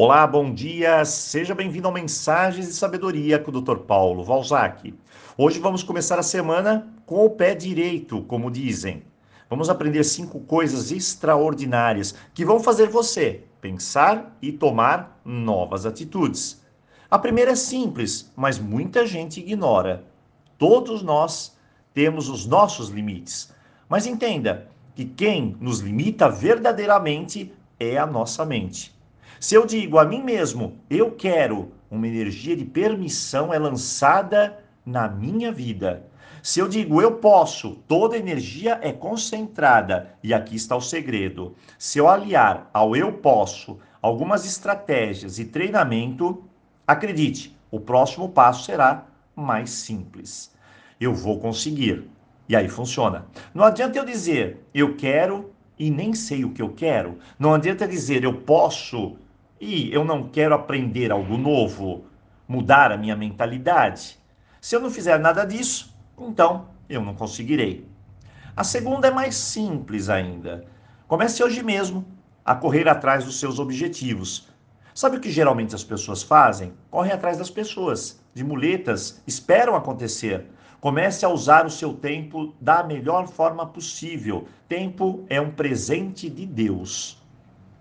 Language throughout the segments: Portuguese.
Olá, bom dia. Seja bem-vindo ao Mensagens de Sabedoria com o Dr. Paulo Valzac. Hoje vamos começar a semana com o pé direito, como dizem. Vamos aprender cinco coisas extraordinárias que vão fazer você pensar e tomar novas atitudes. A primeira é simples, mas muita gente ignora. Todos nós temos os nossos limites. Mas entenda que quem nos limita verdadeiramente é a nossa mente. Se eu digo a mim mesmo, eu quero, uma energia de permissão é lançada na minha vida. Se eu digo eu posso, toda energia é concentrada. E aqui está o segredo. Se eu aliar ao eu posso algumas estratégias e treinamento, acredite, o próximo passo será mais simples. Eu vou conseguir. E aí funciona. Não adianta eu dizer eu quero e nem sei o que eu quero. Não adianta dizer eu posso e eu não quero aprender algo novo, mudar a minha mentalidade. Se eu não fizer nada disso, então eu não conseguirei. A segunda é mais simples ainda. Comece hoje mesmo a correr atrás dos seus objetivos. Sabe o que geralmente as pessoas fazem? Correm atrás das pessoas, de muletas, esperam acontecer. Comece a usar o seu tempo da melhor forma possível. Tempo é um presente de Deus.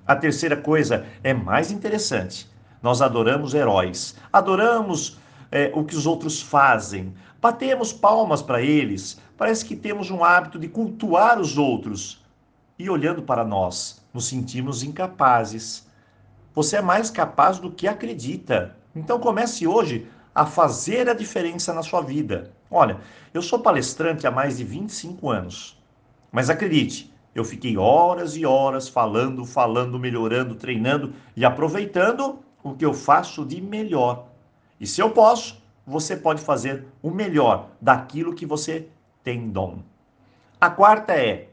A terceira coisa é mais interessante. Nós adoramos heróis, adoramos é, o que os outros fazem, batemos palmas para eles. Parece que temos um hábito de cultuar os outros e olhando para nós, nos sentimos incapazes. Você é mais capaz do que acredita. Então comece hoje a fazer a diferença na sua vida. Olha, eu sou palestrante há mais de 25 anos. Mas acredite, eu fiquei horas e horas falando, falando, melhorando, treinando e aproveitando o que eu faço de melhor. E se eu posso, você pode fazer o melhor daquilo que você tem dom. A quarta é: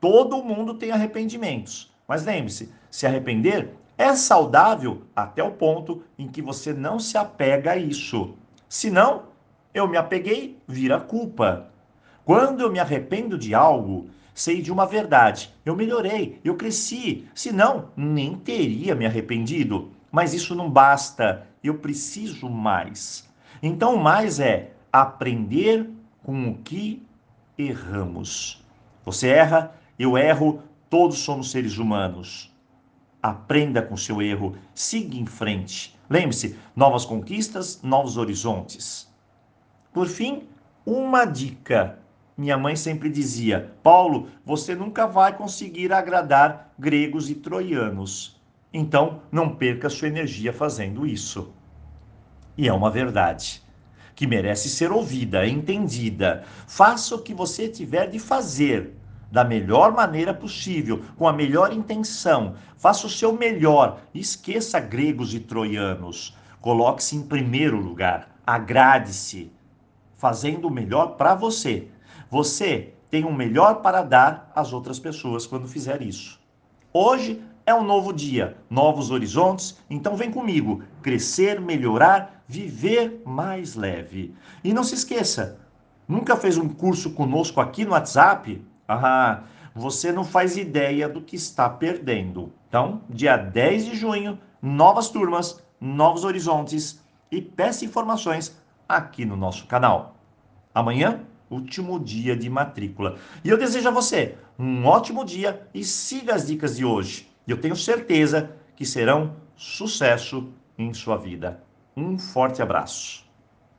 todo mundo tem arrependimentos. Mas lembre-se, se arrepender é saudável até o ponto em que você não se apega a isso. Se não, eu me apeguei, vira culpa. Quando eu me arrependo de algo, sei de uma verdade. Eu melhorei, eu cresci. Senão, nem teria me arrependido. Mas isso não basta. Eu preciso mais. Então, mais é aprender com o que erramos. Você erra, eu erro, todos somos seres humanos. Aprenda com seu erro, siga em frente. Lembre-se, novas conquistas, novos horizontes. Por fim, uma dica minha mãe sempre dizia: Paulo, você nunca vai conseguir agradar gregos e troianos. Então, não perca sua energia fazendo isso. E é uma verdade que merece ser ouvida, entendida. Faça o que você tiver de fazer da melhor maneira possível, com a melhor intenção. Faça o seu melhor. Esqueça gregos e troianos. Coloque-se em primeiro lugar. Agrade-se, fazendo o melhor para você você tem o melhor para dar às outras pessoas quando fizer isso. Hoje é um novo dia, novos horizontes, então vem comigo, crescer, melhorar, viver mais leve. E não se esqueça, nunca fez um curso conosco aqui no WhatsApp? Ah, você não faz ideia do que está perdendo. Então, dia 10 de junho, novas turmas, novos horizontes e peça informações aqui no nosso canal. Amanhã último dia de matrícula. E eu desejo a você um ótimo dia e siga as dicas de hoje. Eu tenho certeza que serão sucesso em sua vida. Um forte abraço.